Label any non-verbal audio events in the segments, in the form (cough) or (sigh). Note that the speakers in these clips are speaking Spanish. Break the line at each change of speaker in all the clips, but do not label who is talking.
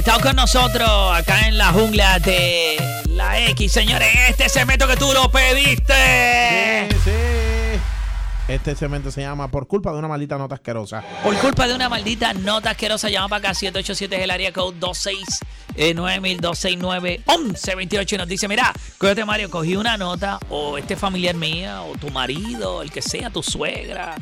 conectado con nosotros acá en la jungla de la X, señores. Este cemento que tú lo pediste.
Sí, sí. Este cemento se llama Por culpa de una maldita nota asquerosa.
Por culpa de una maldita nota asquerosa, llama para acá 787 es el área code 269-269-1128 y nos dice, mira, cógete Mario, cogí una nota o este familiar mía o tu marido, el que sea, tu suegra.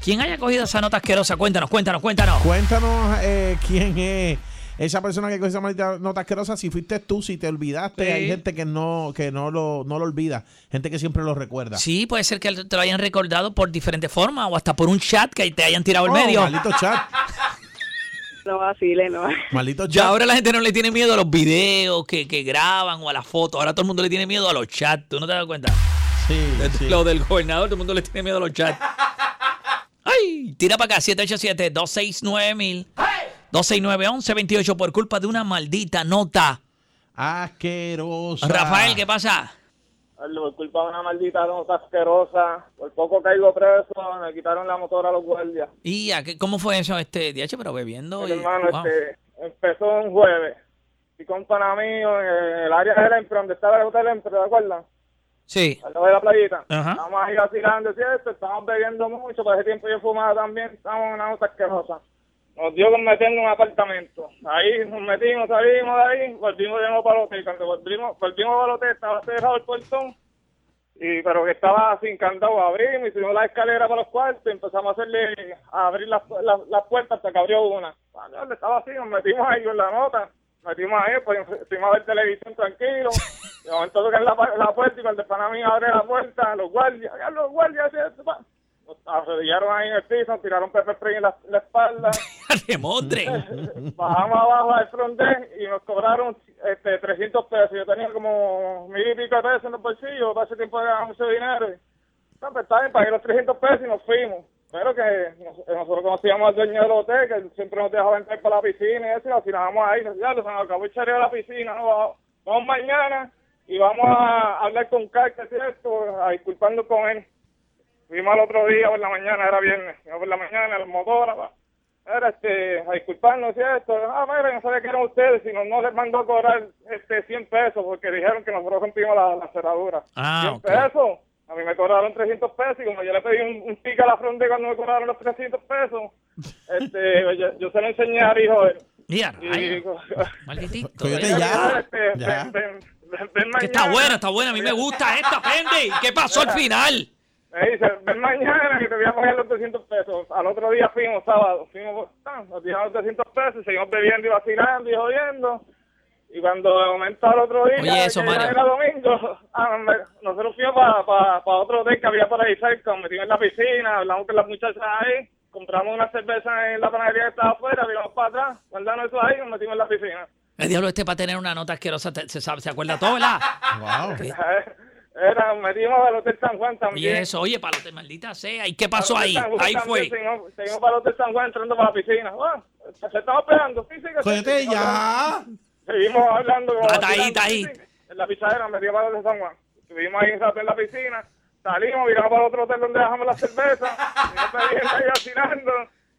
Quien haya cogido esa nota asquerosa, cuéntanos, cuéntanos, cuéntanos.
Cuéntanos eh, quién es esa persona que cogió esa maldita nota asquerosa. Si fuiste tú, si te olvidaste,
Sí.
hay gente que no que no lo, no lo olvida. Gente que siempre lo recuerda.
Sí, puede ser que te lo hayan recordado por diferentes formas o hasta por un chat que te hayan tirado al
Oh,
medio.
Maldito chat. (laughs)
No vacile, no.
Maldito chat.
Ya ahora la gente no le tiene miedo a los videos que, que graban o a las fotos. Ahora todo el mundo le tiene miedo a los chats. ¿Tú no te das cuenta?
Sí, sí.
Lo del gobernador, todo el mundo le tiene miedo a los chats. (laughs) ¡Ay! Tira para acá, 787-269-1000. 269-1128 por culpa de una maldita nota.
Asquerosa.
Rafael, ¿qué pasa?
Por culpa de una maldita nota asquerosa, por poco caigo preso, me quitaron la motora a los guardias.
¿Y a qué- cómo fue eso, este DH, pero bebiendo? Y-
hermano,
wow.
este, empezó un jueves. Y con un pana mío en el área del Empre, donde estaba el hotel Empre, ¿te acuerdas?
Sí.
Al lado de la playita.
Ajá.
Estábamos ahí vacilando, ¿cierto? Estábamos bebiendo mucho, por ese tiempo yo fumaba también, estábamos en una nota asquerosa. Nos dio con meternos en un apartamento. Ahí nos metimos, salimos de ahí, volvimos de nuevo para el hotel. Cuando volvimos, volvimos para el hotel, estaba cerrado el portón, y pero que estaba sin candado. Abrimos y subimos la escalera para los cuartos y empezamos a hacerle, a abrir las, las, las puertas hasta que abrió una. Cuando estaba así, nos metimos ahí con la nota, metimos ahí, pues fuimos a ver televisión tranquilo. De momento tocan la, la puerta y cuando el pana mío abre la puerta, los guardias, los guardias, nos arrodillaron ahí en el piso, nos tiraron pepper spray en la, en la espalda. (laughs)
¡De modre! (laughs)
Bajamos abajo al front y nos cobraron este, 300 pesos. Yo tenía como mil y pico de pesos en los bolsillos, para ese tiempo era mucho dinero. No, pues está bien, pagué los 300 pesos y nos fuimos. Pero que nos- nosotros conocíamos al dueño del hotel, que siempre nos dejaba entrar para la piscina y eso, y final vamos ahí, nos, ya, nos acabó el chareo de la piscina, ¿no? vamos, vamos mañana y vamos a hablar con Carl, que es cierto, a disculparnos con él. Fuimos al otro día por la mañana, era viernes, fuimos por la mañana, los motores, pa. era este, a disculparnos, ¿cierto? Ah, mira, no sabía que eran ustedes, sino no les mandó a cobrar este 100 pesos porque dijeron que nosotros rompimos la, la cerradura.
Ah,
100
ok.
pesos. A mí me cobraron 300 pesos y como yo le pedí un, un tic a la fronte cuando me cobraron los 300 pesos, (laughs) este, yo, yo se lo enseñé a hijo.
Mira,
Y
malditito.
Ven, ven, ven,
Que está buena, está buena. A mí me gusta esta, Fendi. ¿Qué pasó al final?
Me dice, ven mañana que te voy a coger los 200 pesos. Al otro día fuimos, sábado, fuimos, ah, nos dieron los 200 pesos, y seguimos bebiendo y vacilando y jodiendo. Y cuando de momento al otro día,
Oye, eso, Mario.
era domingo, (laughs) ah, me- nosotros fuimos para pa, pa otro hotel que había por ahí cerca, nos metimos en la piscina, hablamos con las muchachas ahí, compramos una cerveza en la panadería que estaba afuera, miramos para atrás, guardamos eso ahí y nos metimos en la piscina.
El diablo este para tener una nota asquerosa te- se, sabe, se acuerda todo, ¿verdad?
Wow. (laughs)
Era, metimos al Hotel San Juan
Y
también.
eso, oye, palote, maldita sea. ¿Y qué pasó ahí?
Hotel San
Ahí fue.
Seguimos, seguimos para el Hotel San Juan entrando para la piscina. Bueno, se estaba esperando. Sí, sí, que
ya.
Seguimos hablando.
Ah, está ahí, está ahí.
En la pichadera me dio para el Hotel San Juan. Estuvimos ahí en la piscina. Salimos, miramos para otro hotel donde dejamos la cerveza. Seguimos bebiendo ahí vacilando.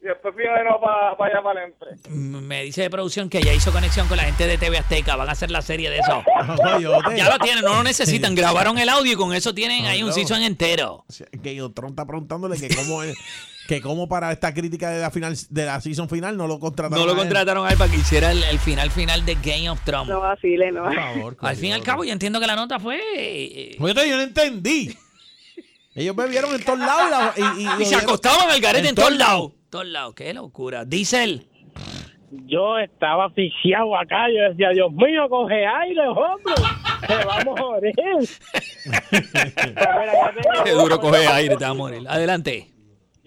Y después nuevo para, para allá, para el
Me dice de producción que ya hizo conexión con la gente de TV Azteca. Van a hacer la serie de eso. (laughs) Ya lo tienen, no lo necesitan. Grabaron el audio y con eso tienen ahí un season entero.
Que Tron está preguntándole que cómo es, que cómo para esta crítica de la final de la season final no lo contrataron.
No lo
a él.
contrataron a él para que hiciera el, el final final de Game of Thrones.
No vacile, no.
Por favor.
Al fin y al cabo, yo entiendo que la nota fue. eh,
Coyote, yo no entendí. Ellos bebieron en todos lados y, y, y- (laughs)
Y se acostaban al garete en, todos lados. Todos lados, qué locura. Diesel.
Yo estaba asfixiado acá, yo decía, Dios mío, coge aire, hombre, te vamos a morir. (laughs)
Qué duro coger aire, te va a morir. Adelante.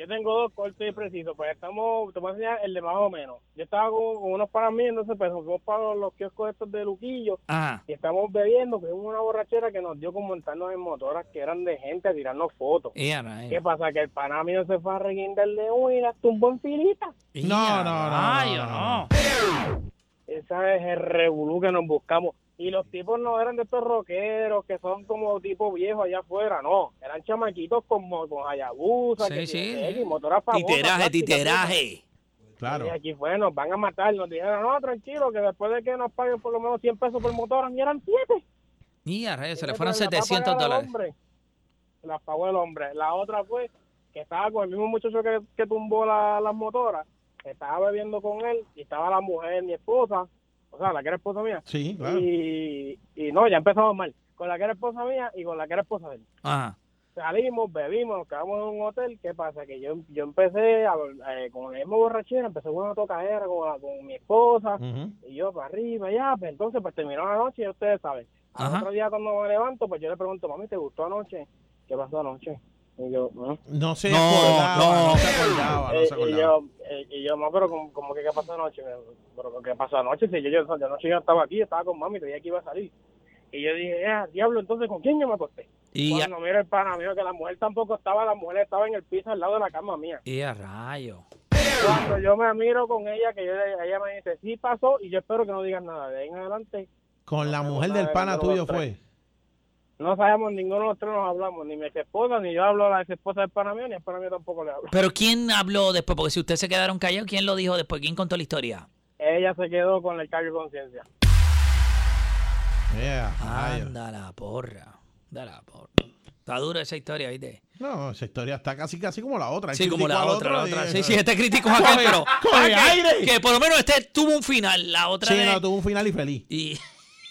Yo tengo dos cortes y precisos, pues estamos, te voy a enseñar el de más o menos. Yo estaba con, con unos para mí, entonces pues fuimos para los kioscos estos de Luquillo
Ajá.
y estamos bebiendo, que hubo una borrachera que nos dio con montarnos en motoras que eran de gente a tirarnos fotos. ¿Qué pasa? Que el pana mío se fue a reguindar de uno y las tumbó en filita.
No, no, no, no,
no.
Esa es el revolú que nos buscamos. Y los tipos no eran de estos rockeros que son como tipo viejos allá afuera, no. Eran chamaquitos con, mo- con Hayabusa,
Sí,
que
sí.
tienen X, motoras famosas,
Titeraje, titeraje.
Claro.
Y aquí fue, nos van a matar. Nos dijeron, no, tranquilo, que después de que nos paguen por lo menos 100 pesos por motor, y eran 7.
Y a se le fueron
la va a pagar
700
el
dólares.
hombre. La pagó el hombre. La otra fue que estaba con el mismo muchacho que, que tumbó la- las motoras. Estaba bebiendo con él y estaba la mujer, mi esposa, o sea, la que era esposa mía.
Sí, claro.
Y, y no, ya empezamos mal. Con la que era esposa mía y con la que era esposa de él.
Ajá.
Salimos, bebimos, nos quedamos en un hotel. ¿Qué pasa? Que yo, yo empecé a, eh, con la misma borrachera, empecé con una tocadera con, la- con mi esposa. Y yo para arriba, ya, pues entonces pues terminó la noche y ustedes saben. Al
Ajá.
otro día cuando me levanto, pues yo le pregunto, mami, ¿te gustó anoche? ¿Qué pasó anoche? Y yo, ¿no?
No se
No,
acordaba,
no.
no, se acordaba, no
Eh,
se
y
acordaba.
yo, eh, y yo, no, pero como, como que qué pasó anoche, pero qué pasó anoche, si yo, yo, yo anoche yo estaba aquí, estaba con mami, creía que iba a salir. Y yo dije, ah, diablo, entonces ¿con quién yo me acosté?
Y a,
Cuando mira el pana mío que la mujer tampoco estaba, la mujer estaba en el piso al lado de la cama mía.
y a rayos.
Cuando yo me miro con ella, que yo, ella me dice, sí pasó, y yo espero que no digas nada. De ahí en adelante,
Con la mujer del pana tuyo fue.
No sabemos, ninguno de los tres nos hablamos, ni mi ex esposa, ni yo hablo a la ex esposa del pana mío, ni el pana mío tampoco le hablo.
Pero ¿quién habló después? Porque si ustedes se quedaron callados, ¿quién lo dijo después? ¿Quién contó la historia?
Ella se quedó con el cargo de conciencia.
Yeah.
Anda la porra. Da la porra. Está dura esa historia, ¿viste?
No, esa historia está casi casi como la otra.
Sí, como la otra, la otra.
y-
Sí, sí, este crítico es (laughs) aquel, pero.
coge
que-
aire.
Que por lo menos este tuvo un final, la otra.
Sí,
de-
no, tuvo un final y feliz.
Y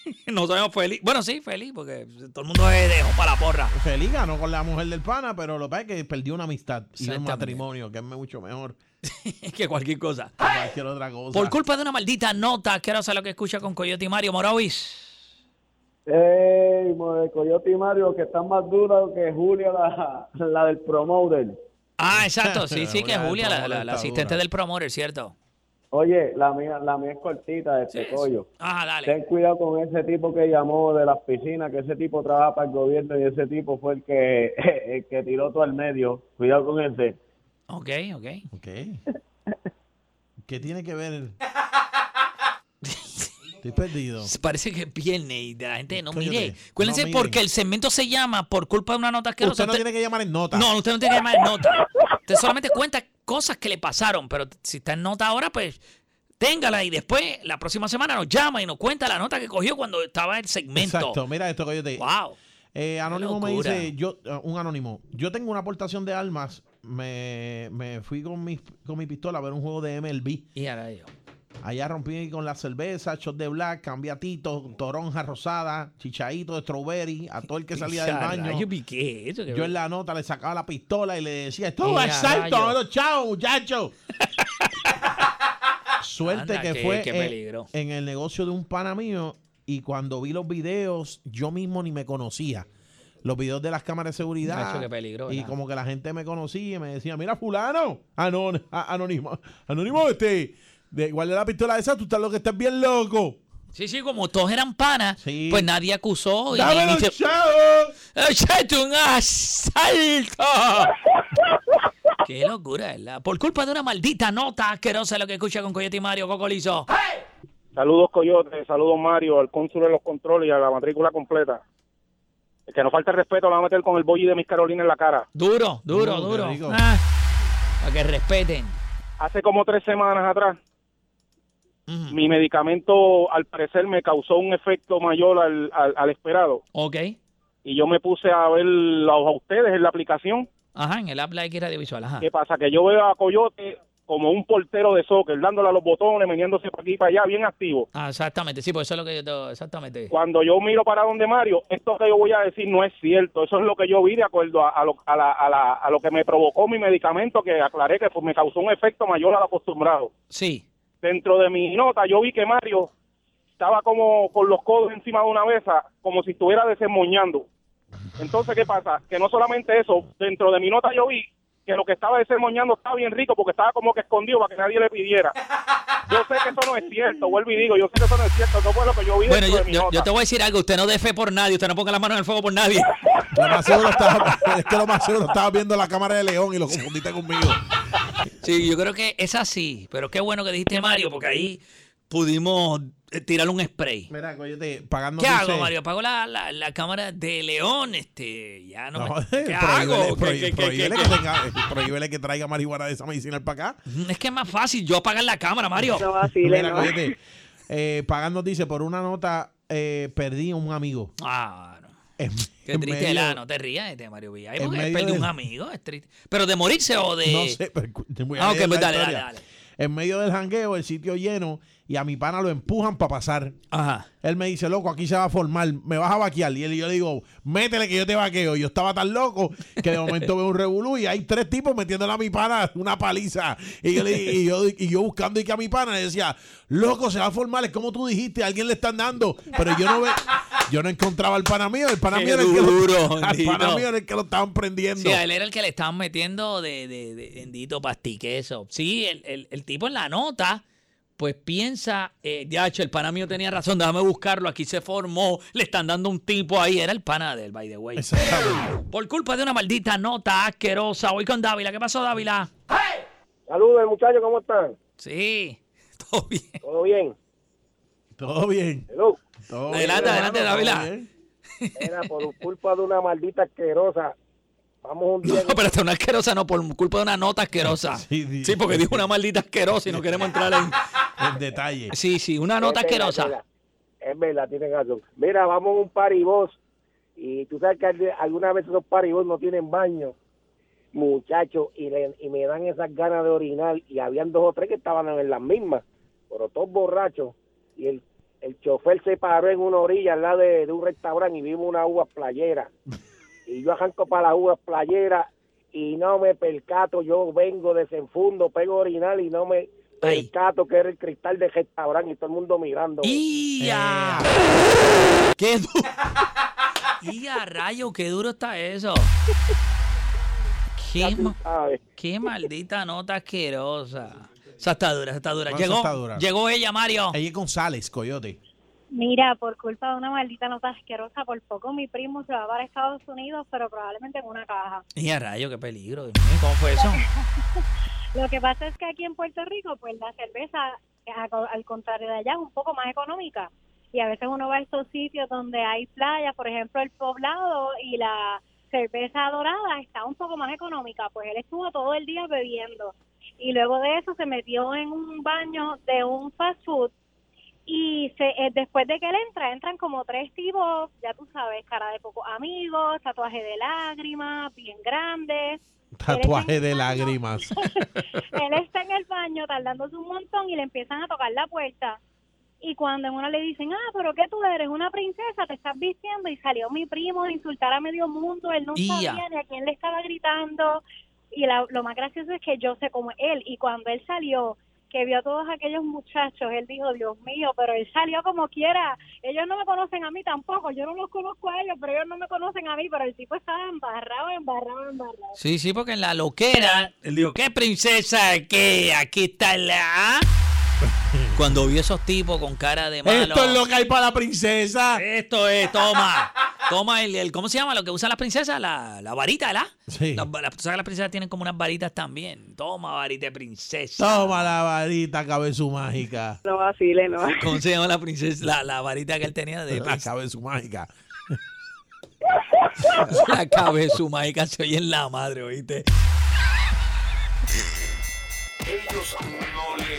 (laughs) no sabemos feliz. Bueno, sí, feliz, porque todo el mundo se dejó para la porra.
Feliz ganó con la mujer del pana, pero lo que pasa es que perdió una amistad y un matrimonio, que es mucho mejor (laughs)
que cualquier cosa.
que cualquier otra cosa.
Por culpa de una maldita nota, quiero saber lo que escucha con Coyote y Mario Morovis.
Ey, Coyote y Mario, que están más duros que Julia, la, la del promoter.
Ah, exacto, sí, (laughs) sí, que
Julia
la, la- la asistente del promoter, ¿cierto?
Oye, la mía, la mía es cortita, este collo.
Ajá, dale.
Ten cuidado con ese tipo que llamó de las piscinas, que ese tipo trabaja para el gobierno y ese tipo fue el que, (laughs) el que tiró todo al medio. Cuidado con ese.
Ok, ok.
Ok. ¿Qué tiene que ver? (laughs) Estoy perdido.
Parece que es viernes y de la gente no mire. Acuérdense
no
porque el segmento se llama por culpa de una nota que
Usted no tiene que llamar en nota.
No, usted no tiene que llamar en nota. Usted solamente cuenta cosas que le pasaron, pero si está en nota ahora, pues téngala y después la próxima semana nos llama y nos cuenta la nota que cogió cuando estaba el segmento.
Exacto, mira esto que yo te
Wow.
Eh, anónimo me dice, yo, eh, un anónimo, yo tengo una aportación de armas, me, me fui con mi, con mi pistola a ver un juego de MLB.
Y ahora yo.
Allá rompí con la cerveza, shot de black, cambié a Tito, toronja rosada, chichaito de strawberry, a todo el que (laughs) salía del baño.
Yo piqué eso.
Yo en la nota le sacaba la pistola y le decía, esto
¡Eh,
es
a
salto,
rayos!
bueno, chao, muchacho. (laughs) Suerte
Anda,
que
qué-
fue
qué
en- el negocio de un pana mío y cuando vi los videos, yo mismo ni me conocía. Los videos de las cámaras de seguridad.
Qué peligro,
y como que la gente me conocía y me decía, mira, fulano, Anón- a- anónimo, anónimo este, de, guarda la pistola esa, tú estás lo que estás bien loco.
Sí, sí, como todos eran panas,
Sí.
pues nadie acusó. y-
¡Dame los chavos!
¡Échate un asalto! (laughs) ¡Qué locura, ¿verdad? Por culpa de una maldita nota asquerosa lo que escucha con Coyote y Mario Cocolizo.
Saludos, Coyote, saludos, Mario, al cónsul de los controles y a la matrícula completa. El que no falta el respeto lo va a meter con el bolli de Miss Carolina en la cara.
Duro, duro, duro. Ah, para que respeten.
Hace como tres semanas atrás, Mi medicamento al parecer me causó un efecto mayor al, al, al esperado.
Ok.
Y yo me puse a verlos a ustedes en la aplicación.
Ajá, en el app Like Radiovisual, ajá.
¿Qué pasa? Que yo veo a Coyote como un portero de soccer, dándole a los botones, meneándose para aquí y para allá, bien activo.
Ah, exactamente, sí, pues eso es lo que yo te... Exactamente.
Cuando yo miro para donde Mario, esto que yo voy a decir no es cierto. Eso es lo que yo vi de acuerdo a, a lo, a, la- a la- a lo que me provocó mi medicamento, que aclaré que pues, me causó un efecto mayor al acostumbrado.
Sí.
Dentro de mi nota, yo vi que Mario estaba como con los codos encima de una mesa, como si estuviera desemmoñando. Entonces, ¿qué pasa? Que no solamente eso, dentro de mi nota yo vi que lo que estaba desemmoñando estaba bien rico porque estaba como que escondido para que nadie le pidiera. Yo sé que eso no es cierto, vuelvo y digo, yo sé que eso no es cierto, eso fue lo que yo vi
Bueno,
dentro
yo,
de mi
yo-
nota.
yo te voy a decir algo. Usted no dé fe por nadie. Usted no ponga las manos en el fuego por nadie.
Lo más seguro estaba, (laughs) es que lo más seguro estaba viendo la cámara de León y lo confundiste conmigo.
Sí, yo creo que es así. Pero qué bueno que dijiste Mario, porque ahí pudimos eh, tirarle un spray.
Mira, coyote, pagando
¿Qué
dice-
hago, Mario? Apago la, la, la cámara de León, este, ya no,
No,
me- ¿Qué hago?
prohí-
¿Qué- qué- qué-
prohíbele que traiga marihuana de esa medicinal para acá.
Es que es más fácil yo apagar la cámara, Mario.
No vacile,
Mira,
no.
coyote, eh, pagando dice, por una nota eh, perdí a un amigo.
Ah.
En-
Qué
en
triste,
medio-
la, no te rías este Mario Villa.
en
porque perdí un amigo, es triste. Pero de morirse o de.
No sé, pero te voy a
Ah, ok,
leer
pues dale, dale, dale.
En medio del jangueo, el sitio lleno, y a mi pana lo empujan para pasar.
Ajá.
Él me dice, loco, aquí se va a formar, me vas a vaquear. Y él y yo le digo, métele que yo te vaqueo. Yo estaba tan loco que de momento veo un revolú y hay tres tipos metiéndole a mi pana una paliza. Y yo, le- y yo, y yo buscando y que a mi pana le decía, loco, se va a formar, es como tú dijiste, a alguien le están dando. Pero yo no ve, yo no encontraba al pana mío, el pana mío era el que
duro,
lo, (laughs) al pana mío era el que lo estaban prendiendo.
Sí, él era el que le estaban metiendo de, de, de bendito pastiqueso. Sí, el, el, el tipo en la nota, pues piensa, eh, ya, el pana mío tenía razón, déjame buscarlo, aquí se formó, le están dando un tipo ahí, era el pana del, by the way.
Exactamente.
Por culpa de una maldita nota asquerosa, voy con Dávila. ¿Qué pasó, Dávila?
Saludos, muchachos, ¿cómo están?
Sí, (laughs) todo bien.
¿Todo bien?
Todo bien.
Hello.
todo bien,
Adelante,
hermano,
adelante, Dávila.
Era por culpa de una maldita asquerosa. Vamos un
No,
día.
espérate, una asquerosa no, por culpa de una nota asquerosa. (laughs)
Sí, sí.
Sí, porque dijo una maldita asquerosa y no queremos entrar en... (laughs)
En detalle.
Sí, sí, una nota
Es verdad,
asquerosa.
Es verdad, es verdad, tienen razón. Mira, vamos a un paribos y tú sabes que al- algunas veces los paribos no tienen baño, muchachos, y, le- y me dan esas ganas de orinar y habían dos o tres que estaban en las mismas, pero todos borrachos y el, el chofer se paró en una orilla al lado de, de un restaurante y vimos una uva playera (laughs) y yo arranco para las uvas playeras y no me percato, yo vengo, desenfundo, pego a orinar y no me
Ay.
percato que era el cristal del restaurante y todo el mundo mirando.
¡Ya! ¡Qué duro! ¡Ya, (laughs) rayo! ¡Qué duro está eso! ¡Qué, qué maldita nota asquerosa! Esa está dura, esa está dura. Llegó,
está dura.
llegó ella, Mario.
Ella es González, Coyote.
Mira, por culpa de una maldita nota asquerosa, por poco mi primo se va para Estados Unidos, pero probablemente en una caja.
¡Ya, rayo! ¡Qué peligro! Dios mío, ¿Cómo fue eso? (laughs)
Lo que pasa es que aquí en Puerto Rico, pues la cerveza, a- al contrario de allá, es un poco más económica. Y a veces uno va a estos sitios donde hay playas, por ejemplo, el poblado y la cerveza dorada está un poco más económica. Pues él estuvo todo el día bebiendo. Y luego de eso se metió en un baño de un fast food y se, eh, después de que él entra, entran como tres tipos, ya tú sabes, cara de pocos amigos, tatuaje de lágrimas, bien grandes.
Tatuaje de lágrimas. (laughs)
Él está en el baño tardándose un montón y le empiezan a tocar la puerta. Y cuando en una le dicen, ah, pero ¿qué tú eres? Una princesa, te estás vistiendo. Y salió mi primo a insultar a medio mundo. Él no
Ia.
sabía ni a quién le estaba gritando. Y la- lo más gracioso es que yo sé cómo es él. Y cuando él salió, que vio a todos aquellos muchachos, él dijo, Dios mío, pero él salió como quiera. Ellos no me conocen a mí tampoco. Yo no los conozco a ellos, pero ellos no me conocen a mí. Pero el tipo estaba embarrado, embarrado, embarrado.
Sí, sí, porque en la loquera, él dijo, ¿qué princesa? ¿Qué? Aquí está la... (laughs) Cuando vio esos tipos con cara de malo.
Esto es lo que hay para la princesa.
Esto es, toma. Toma el, el- ¿cómo se llama? Lo que usan las princesas, la, la varita, ¿verdad?
Sí.
Las, la- tú sabes que las princesas tienen como unas varitas también. Toma, varita de princesa.
Toma la varita, cabeza mágica.
No vacile, no.
¿Cómo se llama la princesa? La, la varita que él tenía de
La cabeza mágica. (laughs)
La cabeza mágica se oye en la madre, ¿oíste?
Ellos no le